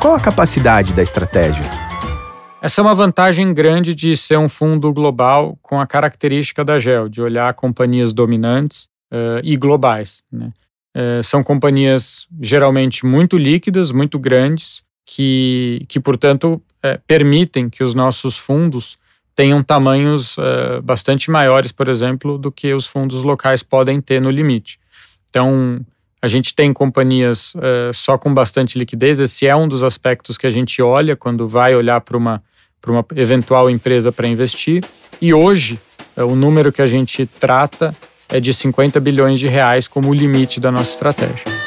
Qual a capacidade da estratégia? Essa é uma vantagem grande de ser um fundo global com a característica da GEL, de olhar companhias dominantes uh, e globais. Né? Uh, são companhias geralmente muito líquidas, muito grandes, que, que portanto, uh, permitem que os nossos fundos tenham tamanhos bastante maiores, por exemplo, do que os fundos locais podem ter no limite. Então, a gente tem companhias uh, só com bastante liquidez. Esse é um dos aspectos que a gente olha quando vai olhar para uma, uma eventual empresa para investir. E hoje, uh, o número que a gente trata é de 50 bilhões de reais como limite da nossa estratégia.